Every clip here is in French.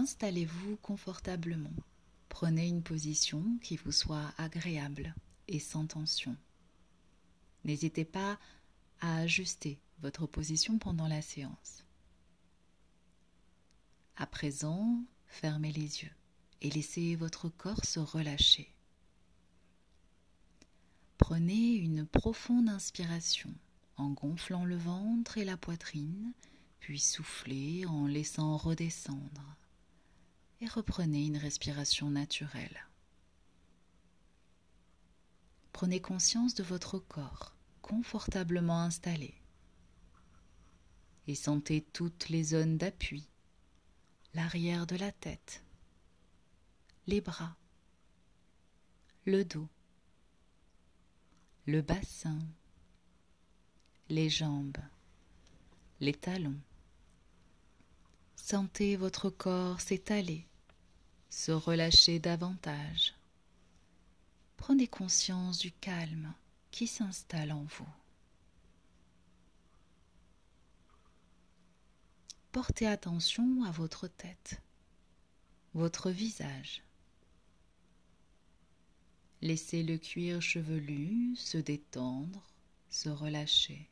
Installez-vous confortablement. Prenez une position qui vous soit agréable et sans tension. N'hésitez pas à ajuster votre position pendant la séance. À présent, fermez les yeux et laissez votre corps se relâcher. Prenez une profonde inspiration en gonflant le ventre et la poitrine, puis soufflez en laissant redescendre et reprenez une respiration naturelle. Prenez conscience de votre corps confortablement installé et sentez toutes les zones d'appui, l'arrière de la tête, les bras, le dos, le bassin, les jambes, les talons. Sentez votre corps s'étaler, se relâcher davantage. Prenez conscience du calme qui s'installe en vous. Portez attention à votre tête, votre visage. Laissez le cuir chevelu se détendre, se relâcher.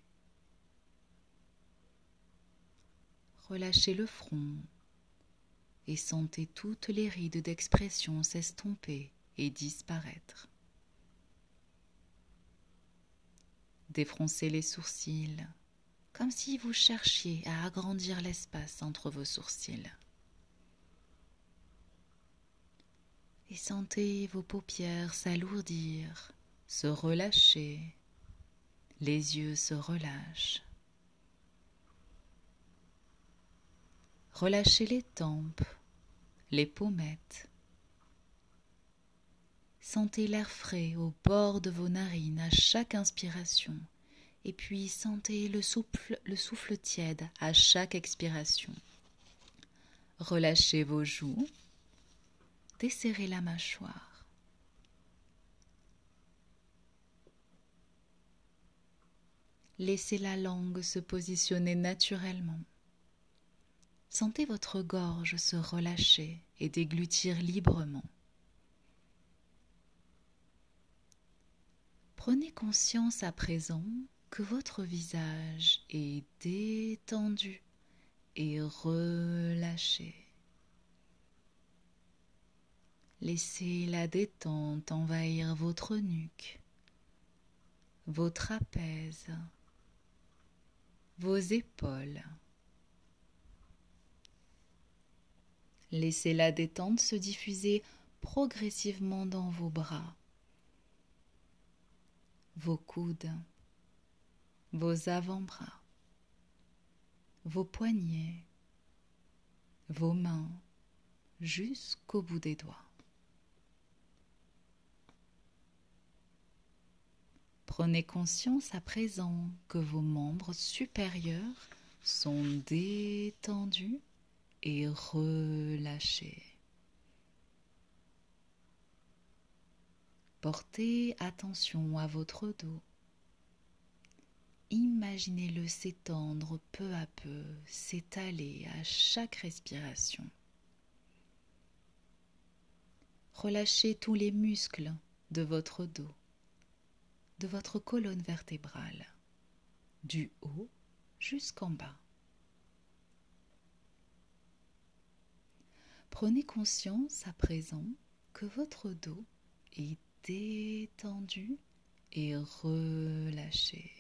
Relâchez le front et sentez toutes les rides d'expression s'estomper et disparaître. Défroncez les sourcils, comme si vous cherchiez à agrandir l'espace entre vos sourcils. Et sentez vos paupières s'alourdir, se relâcher, les yeux se relâchent. Relâchez les tempes, les pommettes. Sentez l'air frais au bord de vos narines à chaque inspiration et puis sentez le souffle, le souffle tiède à chaque expiration. Relâchez vos joues, desserrez la mâchoire. Laissez la langue se positionner naturellement. Sentez votre gorge se relâcher et déglutir librement. Prenez conscience à présent que votre visage est détendu et relâché. Laissez la détente envahir votre nuque, vos trapèzes, vos épaules. Laissez la détente se diffuser progressivement dans vos bras, vos coudes, vos avant-bras, vos poignets, vos mains jusqu'au bout des doigts. Prenez conscience à présent que vos membres supérieurs sont détendus et relâchés. Portez attention à votre dos. Imaginez-le s'étendre peu à peu, s'étaler à chaque respiration. Relâchez tous les muscles de votre dos, de votre colonne vertébrale, du haut jusqu'en bas. Prenez conscience à présent que votre dos est détendu et relâché.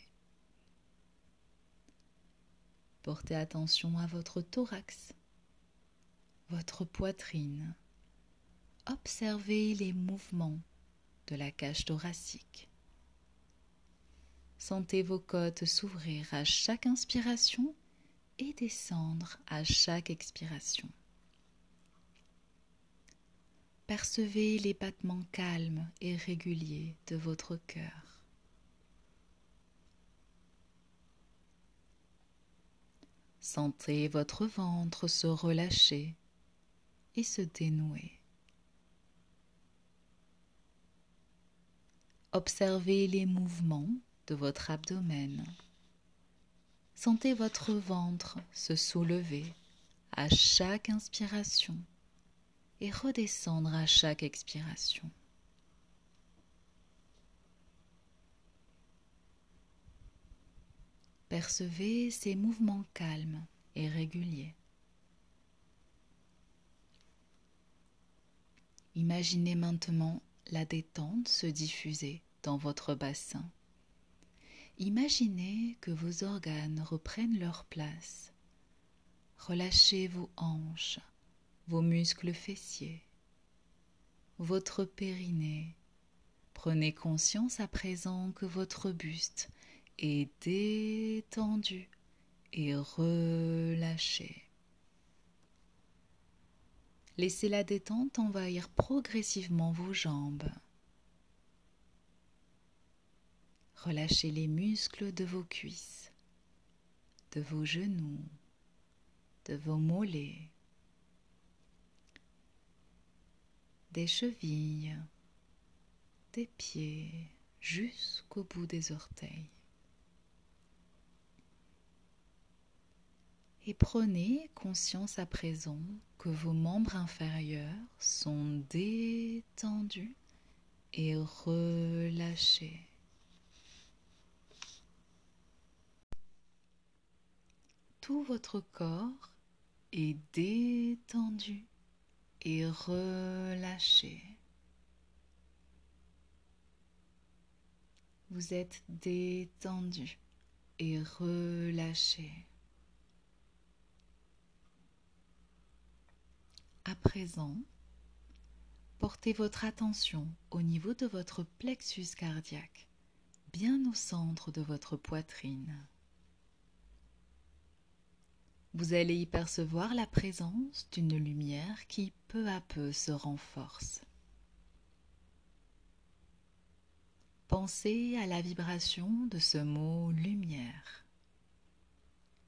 Portez attention à votre thorax, votre poitrine. Observez les mouvements de la cage thoracique. Sentez vos côtes s'ouvrir à chaque inspiration et descendre à chaque expiration. Percevez les battements calmes et réguliers de votre cœur. Sentez votre ventre se relâcher et se dénouer. Observez les mouvements de votre abdomen. Sentez votre ventre se soulever à chaque inspiration et redescendre à chaque expiration. Percevez ces mouvements calmes et réguliers. Imaginez maintenant la détente se diffuser dans votre bassin. Imaginez que vos organes reprennent leur place. Relâchez vos hanches, vos muscles fessiers, votre périnée. Prenez conscience à présent que votre buste est détendu et relâché. Laissez la détente envahir progressivement vos jambes. Relâchez les muscles de vos cuisses, de vos genoux, de vos mollets, des chevilles, des pieds jusqu'au bout des orteils. Et prenez conscience à présent que vos membres inférieurs sont détendus et relâchés. Tout votre corps est détendu et relâché. Vous êtes détendu et relâché. À présent, portez votre attention au niveau de votre plexus cardiaque, bien au centre de votre poitrine. Vous allez y percevoir la présence d'une lumière qui peu à peu se renforce. Pensez à la vibration de ce mot lumière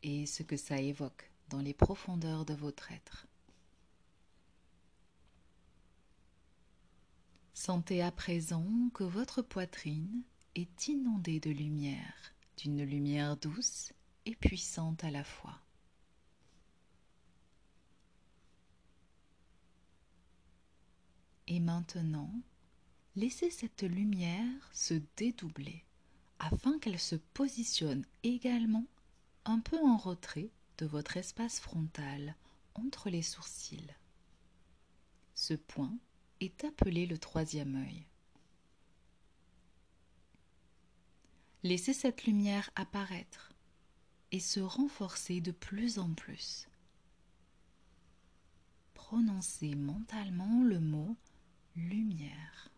et ce que ça évoque dans les profondeurs de votre être. Sentez à présent que votre poitrine est inondée de lumière, d'une lumière douce et puissante à la fois. Et maintenant, laissez cette lumière se dédoubler afin qu'elle se positionne également un peu en retrait de votre espace frontal entre les sourcils. Ce point est appelé le troisième œil. Laissez cette lumière apparaître et se renforcer de plus en plus. Prononcez mentalement le mot lumière.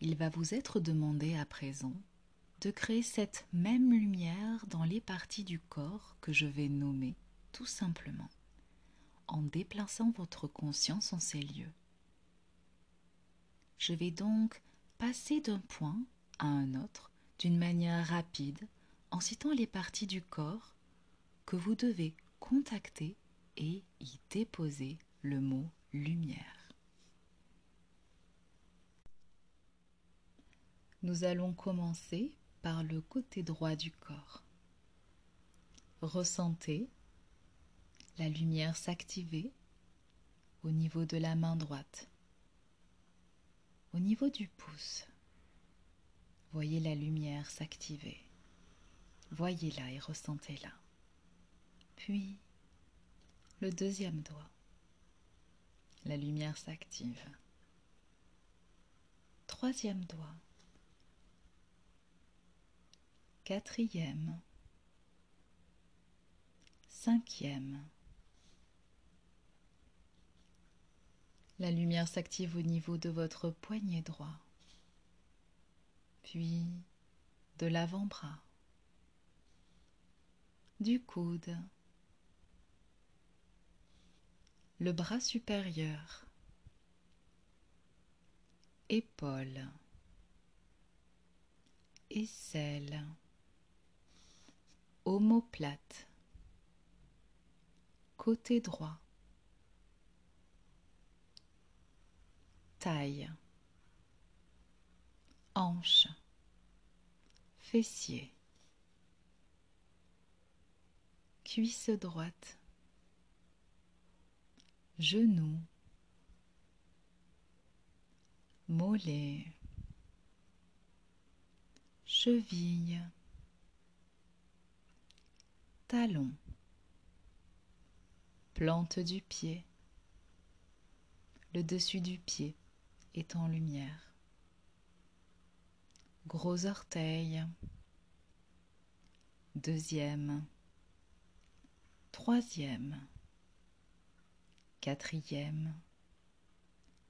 Il va vous être demandé à présent de créer cette même lumière dans les parties du corps que je vais nommer tout simplement en déplaçant votre conscience en ces lieux. Je vais donc passer d'un point à un autre d'une manière rapide en citant les parties du corps que vous devez contacter et y déposer le mot lumière. Nous allons commencer par le côté droit du corps. Ressentez la lumière s'activer au niveau de la main droite, au niveau du pouce. Voyez la lumière s'activer. Voyez-la et ressentez-la. Puis, le deuxième doigt. La lumière s'active. Troisième doigt. Quatrième. Cinquième. La lumière s'active au niveau de votre poignet droit, puis de l'avant-bras, du coude, le bras supérieur, épaule, aisselle, omoplate, côté droit, taille, hanche, fessier, cuisse droite, genoux, mollets, cheville, talon, plante du pied, le dessus du pied est en lumière, gros orteil, deuxième, troisième, quatrième,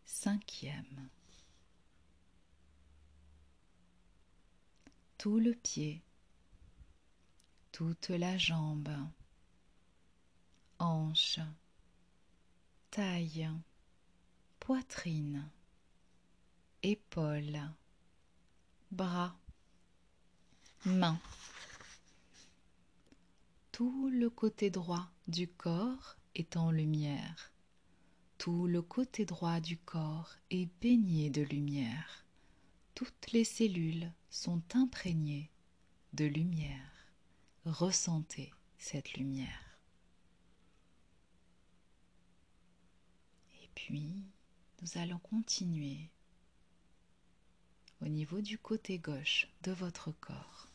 cinquième. Tout le pied, toute la jambe, hanche, taille, poitrine, épaules, bras, mains. Tout le côté droit du corps est en lumière. Tout le côté droit du corps est baigné de lumière. Toutes les cellules sont imprégnées de lumière. Ressentez cette lumière. Et puis, nous allons continuer au niveau du côté gauche de votre corps.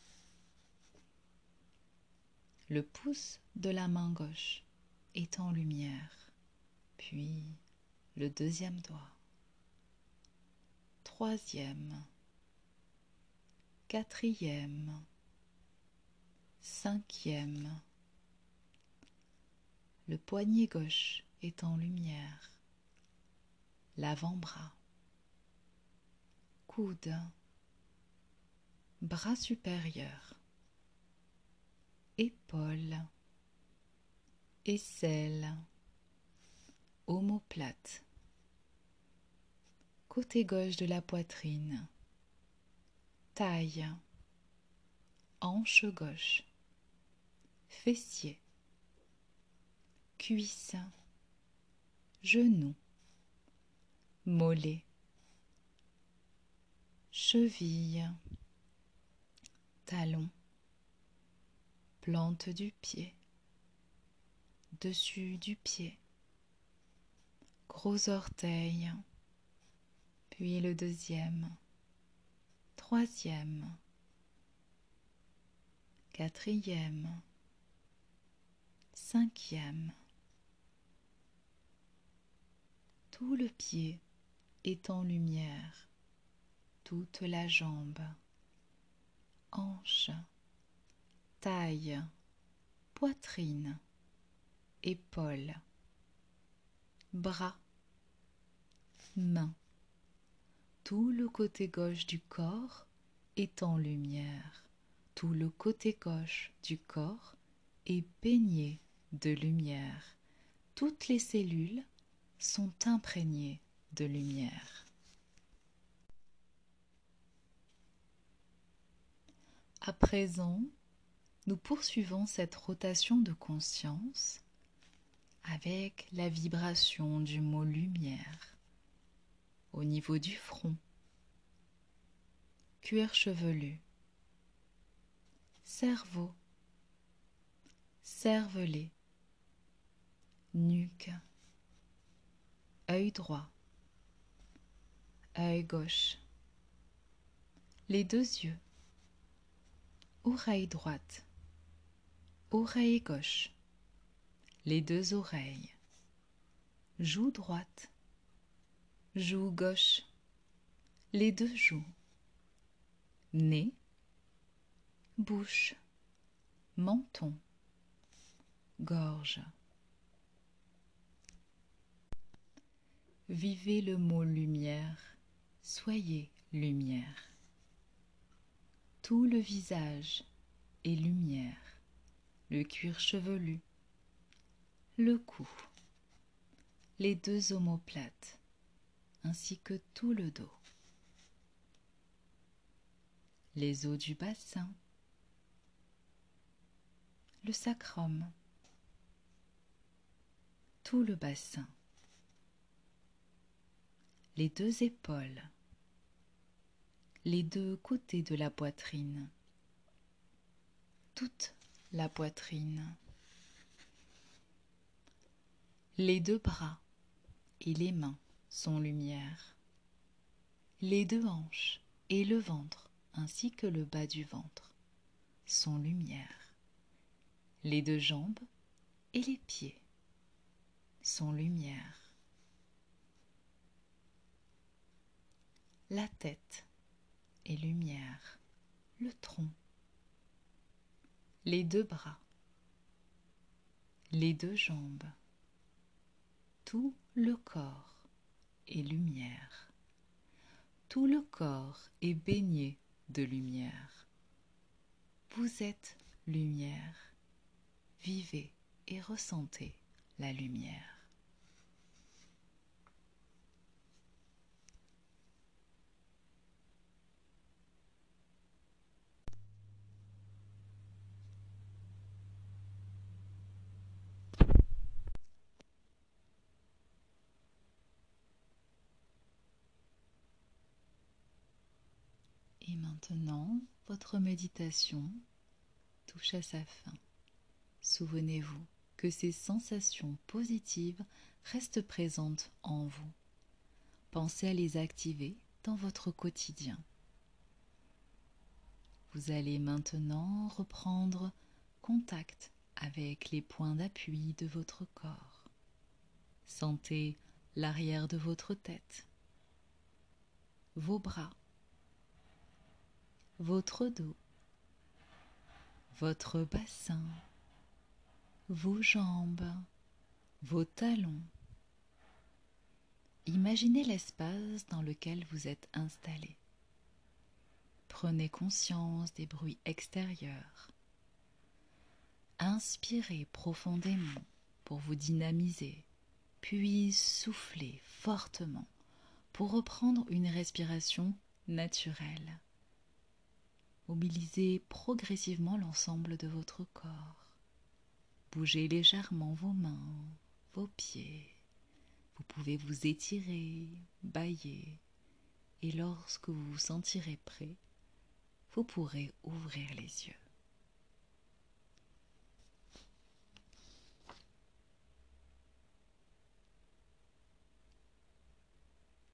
Le pouce de la main gauche est en lumière, puis le deuxième doigt, troisième, quatrième, cinquième. Le poignet gauche est en lumière, l'avant-bras, coude, bras supérieur, épaule, aisselle, omoplate, côté gauche de la poitrine, taille, hanche gauche, fessier, cuisse, genou, mollet, cheville, talon, plante du pied, dessus du pied, gros orteil, puis le deuxième, troisième, quatrième, cinquième. Tout le pied est en lumière, toute la jambe, hanche, taille, poitrine, épaules, bras, Tout le côté gauche du corps est en lumière. Tout le côté gauche du corps est baigné de lumière. Toutes les cellules sont imprégnées de lumière. À présent, nous poursuivons cette rotation de conscience avec la vibration du mot lumière au niveau du front, cuir chevelu, cerveau, cervelet, nuque, œil droit, œil gauche, les deux yeux, oreille droite, oreille gauche, les deux oreilles, joue droite, joue gauche, les deux joues, nez, bouche, menton, gorge. Vivez le mot lumière, soyez lumière. Tout le visage est lumière, le cuir chevelu, le cou, les deux omoplates, ainsi que tout le dos, les os du bassin, le sacrum, tout le bassin, les deux épaules, les deux côtés de la poitrine, toute la poitrine, les deux bras et les mains sont lumière. Les deux hanches et le ventre ainsi que le bas du ventre sont lumière. Les deux jambes et les pieds sont lumière. La tête est lumière. Le tronc. Les deux bras. Les deux jambes. Tout le corps lumière. Tout le corps est baigné de lumière. Vous êtes lumière. Vivez et ressentez la lumière. Et maintenant, votre méditation touche à sa fin. Souvenez-vous que ces sensations positives restent présentes en vous. Pensez à les activer dans votre quotidien. Vous allez maintenant reprendre contact avec les points d'appui de votre corps. Sentez l'arrière de votre tête, vos bras, votre dos, votre bassin, vos jambes, vos talons. Imaginez l'espace dans lequel vous êtes installé. Prenez conscience des bruits extérieurs. Inspirez profondément pour vous dynamiser, puis soufflez fortement pour reprendre une respiration naturelle. Mobilisez progressivement l'ensemble de votre corps. Bougez légèrement vos mains, vos pieds. Vous pouvez vous étirer, bailler, et lorsque vous vous sentirez prêt, vous pourrez ouvrir les yeux.